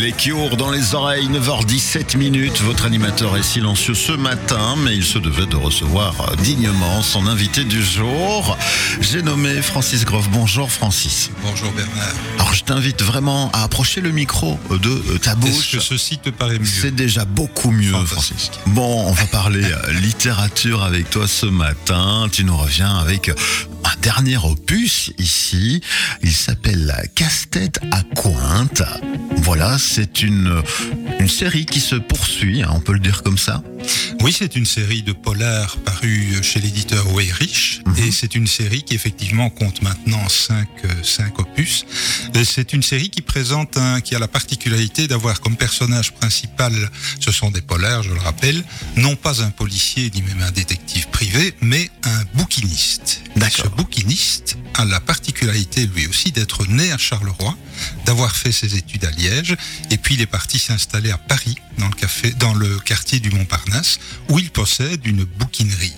Les Cures dans les oreilles, 9h17 minutes. Votre animateur est silencieux ce matin, mais il se devait de recevoir dignement son invité du jour. J'ai nommé Francis Groff. Bonjour Francis. Bonjour Bernard. Alors je t'invite vraiment à approcher le micro de ta bouche. Est-ce que ceci te paraît mieux C'est déjà beaucoup mieux Francis. Bon, on va parler euh, littérature avec toi ce matin. Tu nous reviens avec un dernier opus ici. Il s'appelle Casse-tête à Cointe. Voilà, c'est une, une série qui se poursuit, hein, on peut le dire comme ça. Oui, c'est une série de polars parue chez l'éditeur Weyrich mhm. et c'est une série qui effectivement compte maintenant 5 cinq opus. C'est une série qui présente un, qui a la particularité d'avoir comme personnage principal, ce sont des polars, je le rappelle, non pas un policier ni même un détective privé, mais un bouquiniste. Ce bouquiniste a la particularité lui aussi d'être né à Charleroi, d'avoir fait ses études à Liège et puis il est parti s'installer à Paris dans le quartier du Montparnasse où il possède une bouquinerie.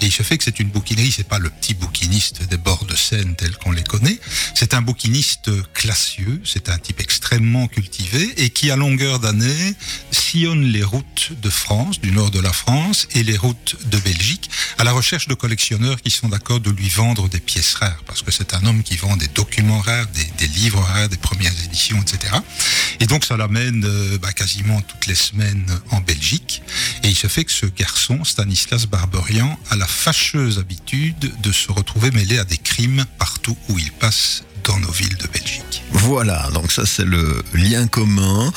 Et il se fait que c'est une bouquinerie, c'est pas le petit bouquiniste des bords de Seine tel qu'on les connaît. C'est un bouquiniste classieux, c'est un type extrêmement cultivé et qui, à longueur d'année, sillonne les routes de France, du nord de la France et les routes de Belgique, à la recherche de collectionneurs qui sont d'accord de lui vendre des pièces rares, parce que c'est un homme qui vend des documents rares, des, livres rares, des premières éditions, etc. Et donc ça l'amène euh, bah, quasiment toutes les semaines en Belgique. Et il se fait que ce garçon, Stanislas Barberian, a la fâcheuse habitude de se retrouver mêlé à des crimes partout où il passe dans nos villes de Belgique. Voilà, donc ça c'est le lien commun.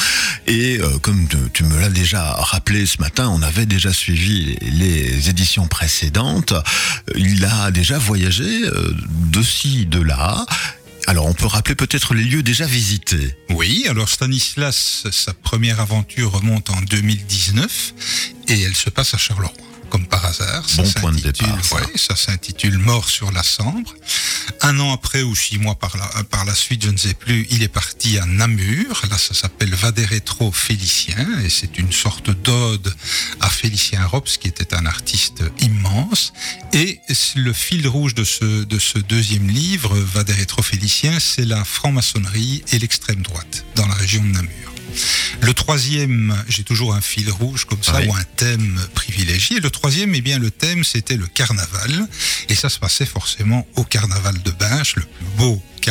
Et euh, comme tu me l'as déjà rappelé ce matin, on avait déjà suivi les éditions précédentes. Il a déjà voyagé euh, de ci, de là. Alors on peut rappeler peut-être les lieux déjà visités. Oui, alors Stanislas, sa première aventure remonte en 2019 et elle se passe à Charleroi comme par hasard. Bon point de départ. Ça, s'intitule Mort sur la Sambre. Un an après ou six mois par la, par la suite, je ne sais plus, il est parti à Namur. Là, ça s'appelle Vaderetro Félicien et c'est une sorte d'ode à Félicien Rops qui était un artiste immense. Et le fil rouge de ce, de ce deuxième livre, Vaderetro Félicien, c'est la franc-maçonnerie et l'extrême droite dans la région de Namur. Le troisième, j'ai toujours un fil rouge comme ça, ou un thème privilégié. Le troisième, eh bien, le thème, c'était le carnaval. Et ça se passait forcément au carnaval de Binche, le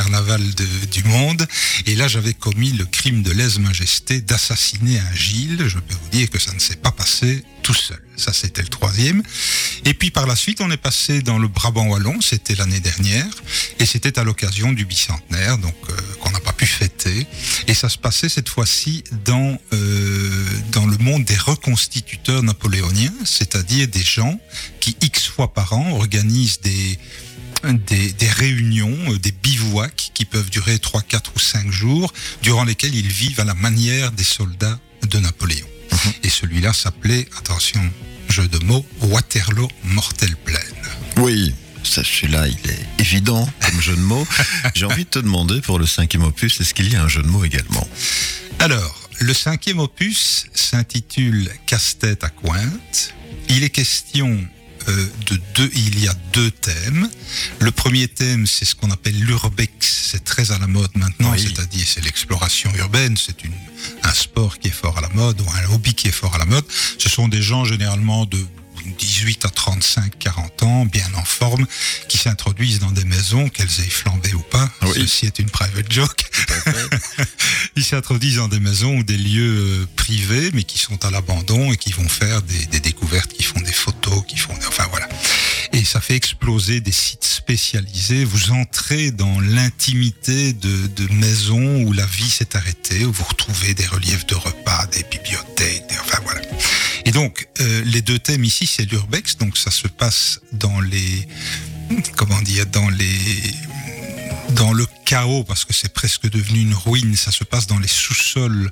carnaval du monde. Et là, j'avais commis le crime de lèse-majesté d'assassiner un Gilles. Je peux vous dire que ça ne s'est pas passé tout seul. Ça, c'était le troisième. Et puis par la suite, on est passé dans le Brabant wallon. C'était l'année dernière, et c'était à l'occasion du bicentenaire, donc euh, qu'on n'a pas pu fêter. Et ça se passait cette fois-ci dans euh, dans le monde des reconstituteurs napoléoniens, c'est-à-dire des gens qui x fois par an organisent des des, des, réunions, euh, des bivouacs qui peuvent durer 3, 4 ou 5 jours, durant lesquels ils vivent à la manière des soldats de Napoléon. Mhm. Et celui-là s'appelait, attention, jeu de mots, Waterloo Mortel Plaine. Oui, celui-là, il est évident comme jeu de mots. J'ai envie de te demander pour le cinquième opus, est-ce qu'il y a un jeu de mots également? Alors, le cinquième opus s'intitule Casse-tête à Cointe. Il est question de deux, il y a deux thèmes. Le premier thème, c'est ce qu'on appelle l'urbex. C'est très à la mode maintenant, c'est-à-dire c'est l'exploration urbaine. C'est un sport qui est fort à la mode ou un hobby qui est fort à la mode. Ce sont des gens généralement de 18 à 35, 40 ans, bien en forme, qui s'introduisent dans des maisons, qu'elles aient flambé ou pas. Ceci est une private joke. Ils s'introduisent dans des maisons ou des lieux euh, privés, mais qui sont à l'abandon et qui vont faire des, des découvertes, qui font des qui font, enfin voilà. Et ça fait exploser des sites spécialisés. Vous entrez dans l'intimité de, de maisons où la vie s'est arrêtée, où vous retrouvez des reliefs de repas, des bibliothèques, enfin voilà. Et donc, euh, les deux thèmes ici, c'est l'urbex, donc ça se passe dans les, comment dire, dans les, dans le chaos, parce que c'est presque devenu une ruine, ça se passe dans les sous-sols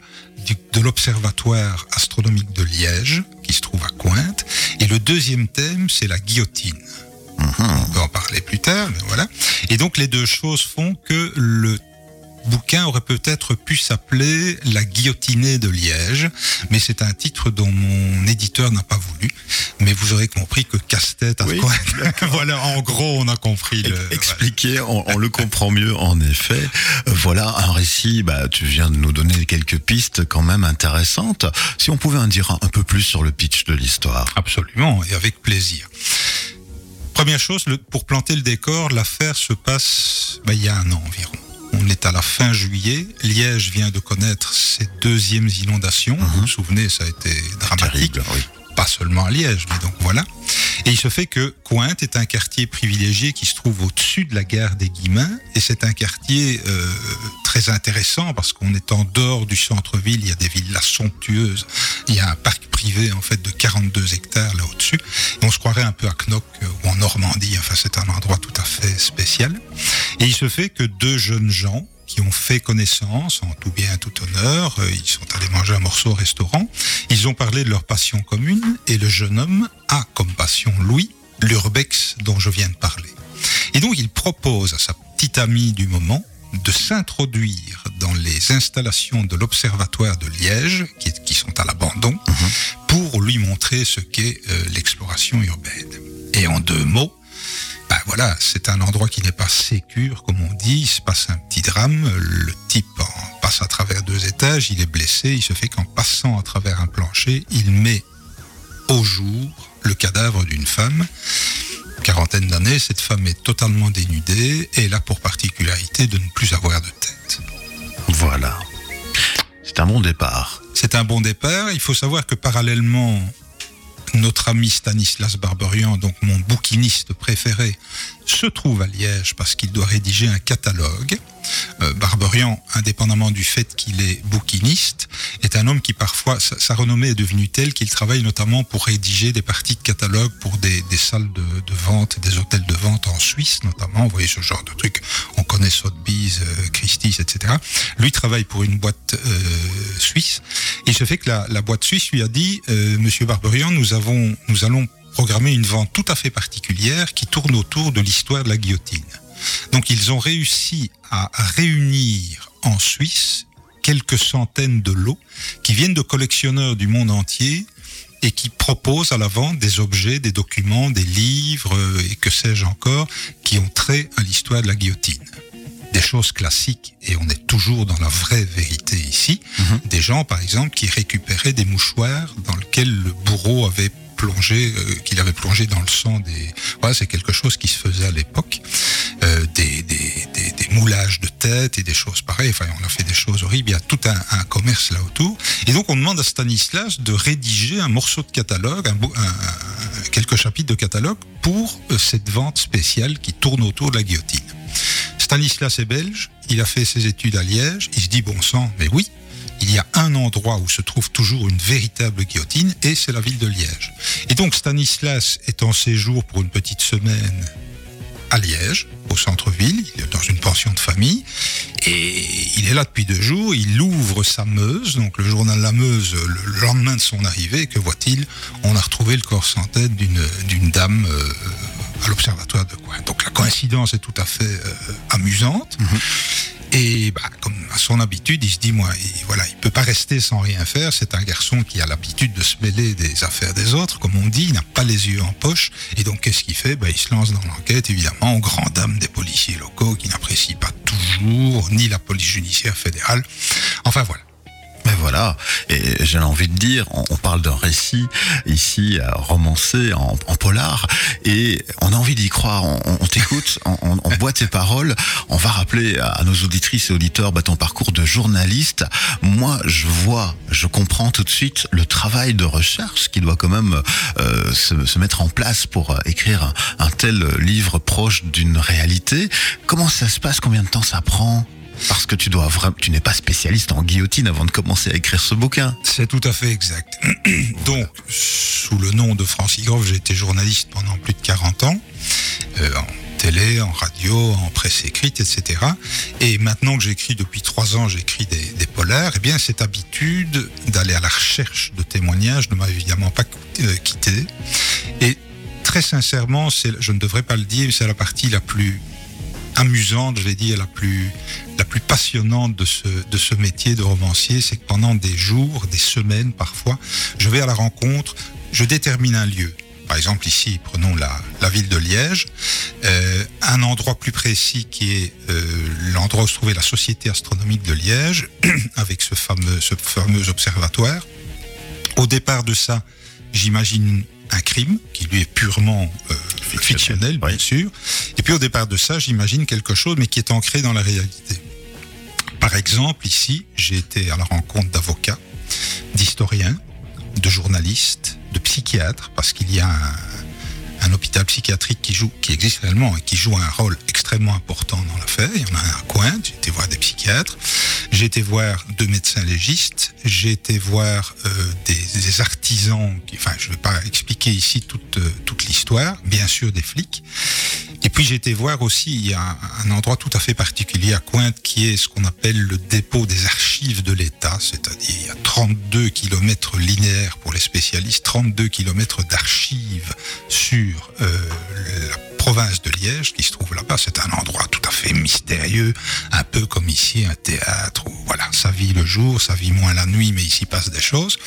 de l'Observatoire astronomique de Liège, qui se trouve à Cointe. Et le deuxième thème, c'est la guillotine. Mhm. On peut en parler plus tard, mais voilà. Et donc les deux choses font que le bouquin aurait peut-être pu s'appeler La guillotinée de Liège, mais c'est un titre dont mon éditeur n'a pas voulu. Mais vous aurez compris que casse-tête, Oui, voilà, en gros, on a compris. Le, Expliqué, on, on le comprend mieux en effet. Voilà un récit, bah, tu viens de nous donner quelques pistes quand même intéressantes. Si on pouvait en dire un, un peu plus sur le pitch de l'histoire. Absolument, et avec plaisir. Première chose, pour planter le décor, l'affaire se passe bah, il y a un an environ. On est à la fin juillet. Liège vient de connaître ses deuxièmes inondations. Vous vous souvenez, ça a été dramatique. Terrible, oui. Pas seulement à Liège, mais donc voilà. Et il se fait que Cointe est un quartier privilégié qui se trouve au-dessus de la gare des Guillemins. Et c'est un quartier euh, très intéressant parce qu'on est en dehors du centre-ville. Il y a des villas somptueuses. Il y a un parc privé en fait de 42 hectares là au-dessus. Et on se croirait un peu à Knock euh, ou en Normandie. Enfin, c'est un endroit tout à fait spécial. Et il se fait que deux jeunes gens qui ont fait connaissance en tout bien, tout honneur, euh, ils sont allés manger un morceau au restaurant, ils ont parlé de leur passion commune et le jeune homme a comme passion Louis, l'urbex dont je viens de parler. Et donc il propose à sa petite amie du moment de s'introduire dans les installations de l'Observatoire de Liège, qui, qui sont à l'abandon, pour lui montrer ce qu'est euh, l'exploration urbaine. Et en deux mots, voilà, c'est un endroit qui n'est pas sécure, comme on dit. Il se passe un petit drame. Le type en passe à travers deux étages. Il est blessé. Il se fait qu'en passant à travers un plancher, il met au jour le cadavre d'une femme. Quarantaine d'années, cette femme est totalement dénudée et elle a pour particularité de ne plus avoir de tête. Voilà. C'est un bon départ. C'est un bon départ. Il faut savoir que parallèlement, notre ami Stanislas Barberian, donc mon bouquiniste préféré, se trouve à Liège parce qu'il doit rédiger un catalogue. Euh, Barberian, indépendamment du fait qu'il est bouquiniste, est un homme qui parfois, sa, renommée est devenue telle qu'il travaille notamment pour rédiger des parties de catalogue pour des, des salles de, vente, des hôtels de vente en Suisse notamment. Vous voyez ce genre de truc. On connaît Sotheby's, euh, Christie's, etc. Lui travaille pour une boîte euh, suisse. Et se fait que la, la boîte suisse lui a dit, euh, Monsieur Barberian, nous avons, nous allons programmer une vente tout à fait particulière qui tourne autour de l'histoire de la guillotine. Donc ils ont réussi à réunir en Suisse quelques centaines de lots qui viennent de collectionneurs du monde entier et qui proposent à la vente des objets, des documents, des livres euh, et que sais-je encore qui ont trait à l'histoire de la guillotine. Des choses classiques, et on est toujours dans la vraie vérité ici, des gens par exemple qui récupéraient des mouchoirs dans lesquels le bourreau avait plongé, euh, qu'il avait plongé dans le sang des... Voilà, c'est quelque chose qui se faisait à l'époque. Euh, des, des, des, des moulages de tête et des choses pareilles. Enfin, on a fait des choses horribles. Il y a tout un, un commerce là autour. Et donc, on demande à Stanislas de rédiger un morceau de catalogue, un, un- quelques chapitres de catalogue pour euh, cette vente spéciale qui tourne autour de la guillotine. Stanislas est belge, il a fait ses études à Liège, il se dit bon sang, mais oui, il y a un endroit où se trouve toujours une véritable guillotine et c'est la ville de Liège. Et donc Stanislas est en séjour pour une petite semaine à Liège, au centre-ville, il est dans une pension de famille, et il est là depuis deux jours, il ouvre sa Meuse, donc le journal La Meuse, le lendemain de son arrivée, que voit-il? On a retrouvé le corps sans tête d'une dame euh, à l'observatoire de Coin. Donc la coïncidence est tout à fait euh, amusante. Et bah, comme à son habitude, il se dit, moi, il, voilà, il peut pas rester sans rien faire. C'est un garçon qui a l'habitude de se mêler des affaires des autres, comme on dit. Il n'a pas les yeux en poche. Et donc, qu'est-ce qu'il fait? Bah, Il se lance dans l'enquête, évidemment, aux grand dames des policiers locaux qui n'apprécient pas toujours ni la police judiciaire fédérale. Enfin, voilà. Mais voilà, et j'ai envie de dire, on, parle d'un récit ici euh, romancé en, polar, et on a envie d'y croire. On, t'écoute, on, boit tes paroles. On va rappeler à nos auditrices et auditeurs bah, ton parcours de journaliste. Moi, je vois, je comprends tout de suite le travail de recherche qui doit quand même euh, se, mettre en place pour euh, écrire un tel livre proche d'une réalité. Comment ça se passe? Combien de temps ça prend? Parce que tu n'es pas spécialiste en guillotine avant de commencer à écrire ce bouquin. C'est tout à fait exact. Donc, sous le nom de Francis Groff, j'ai été journaliste pendant plus de 40 ans, euh, en télé, en radio, en presse écrite, etc. Et maintenant que j'écris depuis trois ans, j'écris des, des polars, eh bien, cette habitude d'aller à la recherche de témoignages ne m'a évidemment pas euh, quitté. Et très sincèrement, je ne devrais pas le dire, mais c'est la partie la plus amusante, je vais dire, la plus, passionnante de ce, métier de romancier, c'est que pendant des jours, des semaines parfois, je vais à la rencontre, je détermine un lieu. Par exemple, ici, prenons la, la ville de Liège, euh, un endroit plus précis qui est euh, l'endroit où se trouvait la Société astronomique de Liège, avec ce fameux, ce fameux observatoire. Au départ de ça, j'imagine un crime qui lui est purement euh, fictionnel, bien oui. sûr. Et puis au départ de ça, j'imagine quelque chose, mais qui est ancré dans la réalité. Par exemple, ici, j'ai été à la rencontre d'avocats, d'historiens, de journalistes, de psychiatres, parce qu'il y a un, un hôpital psychiatrique qui joue, qui existe réellement et qui joue un rôle extrêmement important dans l'affaire. Il y en a un à coin. J'ai été voir des psychiatres. J'ai été voir deux médecins légistes. J'ai été voir euh, des, des artisans. Qui, enfin, je ne vais pas expliquer ici toute euh, toute l'histoire. Bien sûr, des flics. Et puis j'ai été voir aussi, il y a un, endroit tout à fait particulier à Cointe qui est ce qu'on appelle le dépôt des archives de l'État, c'est-à-dire il y a 32 kilomètres linéaires pour les spécialistes, 32 kilomètres d'archives sur euh, la province de Liège qui se trouve là-bas. C'est un endroit tout à fait mystérieux, un peu comme ici un théâtre où voilà, ça vit le jour, ça vit moins la nuit, mais ici passe des choses.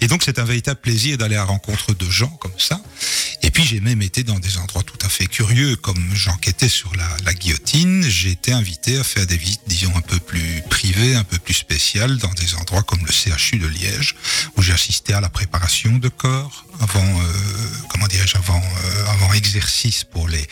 Et donc c'est un véritable plaisir d'aller à la rencontre de gens comme ça. Et puis j'ai même été dans des endroits tout à fait curieux, comme j'enquêtais sur la, la guillotine, j'ai été invité à faire des visites, disons, un peu plus privées, un peu plus spéciales, dans des endroits comme le CHU de Liège, où j'ai assisté à la préparation de corps avant, euh, comment dirais-je, avant, euh, avant exercice pour les.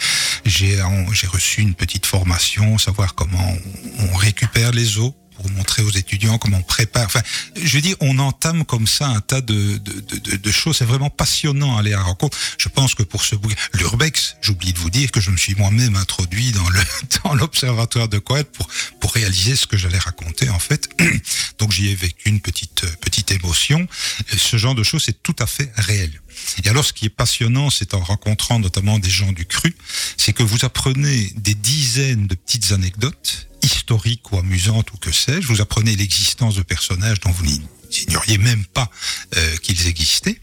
J'ai reçu une petite formation, savoir comment on, on récupère les os pour montrer aux étudiants comment on prépare. Enfin, je dire, on entame comme ça un tas de, de, de, choses. C'est vraiment passionnant aller à la rencontre. Je pense que pour ce bouquin, l'Urbex, j'oublie de vous dire que je me suis moi-même introduit dans le dans l'observatoire de Coët pour pour réaliser ce que j'allais raconter en fait. Donc j'y ai vécu une petite euh, petite émotion. Et ce genre de choses, c'est tout à fait réel. Et alors, ce qui est passionnant, c'est en rencontrant notamment des gens du cru, c'est que vous apprenez des dizaines de petites anecdotes historiques ou amusantes ou que sais-je. Vous apprenez l'existence de personnages dont vous n'ignoriez même pas euh, qu'ils existaient.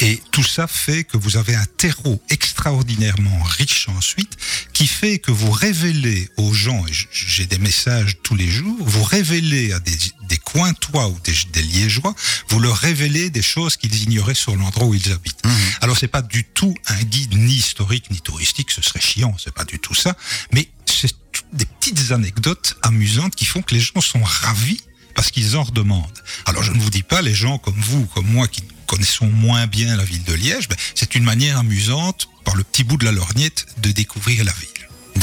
Et tout ça fait que vous avez un terreau extraordinairement riche ensuite, qui fait que vous révélez aux gens, et j'ai des messages tous les jours, vous révélez à des, des cointois ou des, des liégeois, vous leur révélez des choses qu'ils ignoraient sur l'endroit où ils habitent. Alors c'est pas du tout un guide ni historique ni touristique, ce serait chiant, c'est pas du tout ça, mais c'est des petites anecdotes amusantes qui font que les gens sont ravis parce qu'ils en redemandent. Alors je ne vous dis pas, les gens comme vous, comme moi, qui connaissons moins bien la ville de Liège, ben, c'est une manière amusante, par le petit bout de la lorgnette, de découvrir la ville.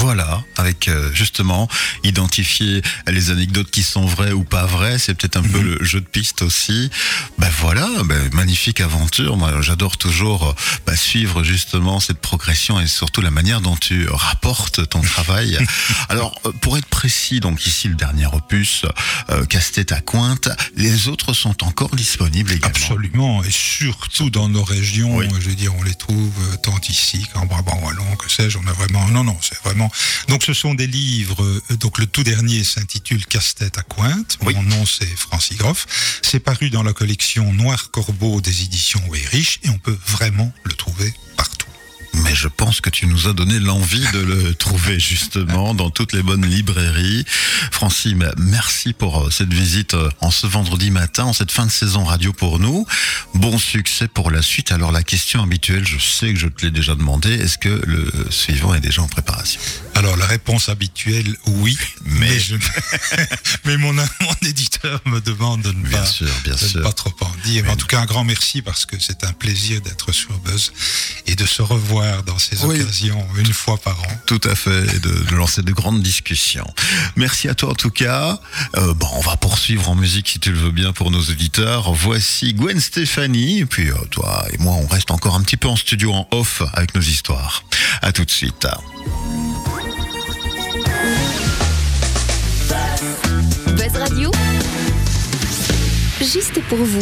Voilà, avec euh, justement identifier les anecdotes qui sont vraies ou pas vraies, c'est peut-être un peu Mhm. le jeu de piste aussi. Ben voilà, ben, magnifique aventure. Moi, j'adore toujours euh, ben, suivre justement cette progression et surtout la manière dont tu rapportes ton travail. Alors, euh, pour être précis, donc ici le dernier opus, euh, Casse-tête à Cointe, les autres sont encore disponibles également. Absolument, et surtout dans nos régions, Oui. je veux dire, on les trouve tant ici qu'en Brabant wallon, que sais-je, on a vraiment, non, non, c'est vraiment. Donc ce sont des livres. euh, Donc le tout dernier s'intitule Casse-tête à Cointe. Oui. Mon nom c'est Francis Groff. C'est paru dans la collection Noir Corbeau des éditions Weyrich et on peut vraiment le trouver partout. Mais je pense que tu nous as donné l'envie de le trouver justement dans toutes les bonnes librairies. Francis, mais merci pour euh, cette visite euh, en ce vendredi matin, en cette fin de saison radio pour nous. Bon succès pour la suite. Alors la question habituelle, je sais que je te l'ai déjà demandé, est-ce que le suivant est déjà en préparation? Alors la réponse habituelle, oui, mais, Mais- je... mais mon, mon éditeur me demande de ne Bien pas. sûr, bien de ne pas trop en dire. Mais en tout cas, un grand merci parce que c'est un plaisir d'être sur Buzz et de se revoir dans ces Oui. occasions une fois par an. Tout à fait, et de, de lancer de grandes discussions. Merci à toi en tout cas. Euh, bon, on va poursuivre en musique si tu le veux bien pour nos auditeurs. Voici Gwen Stefani, et puis euh, toi et moi, on reste encore un petit peu en studio en off avec nos histoires. À tout de suite. Radio, juste pour vous.